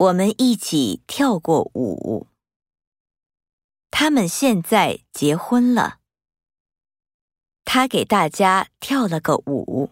我们一起跳过舞。他们现在结婚了。他给大家跳了个舞。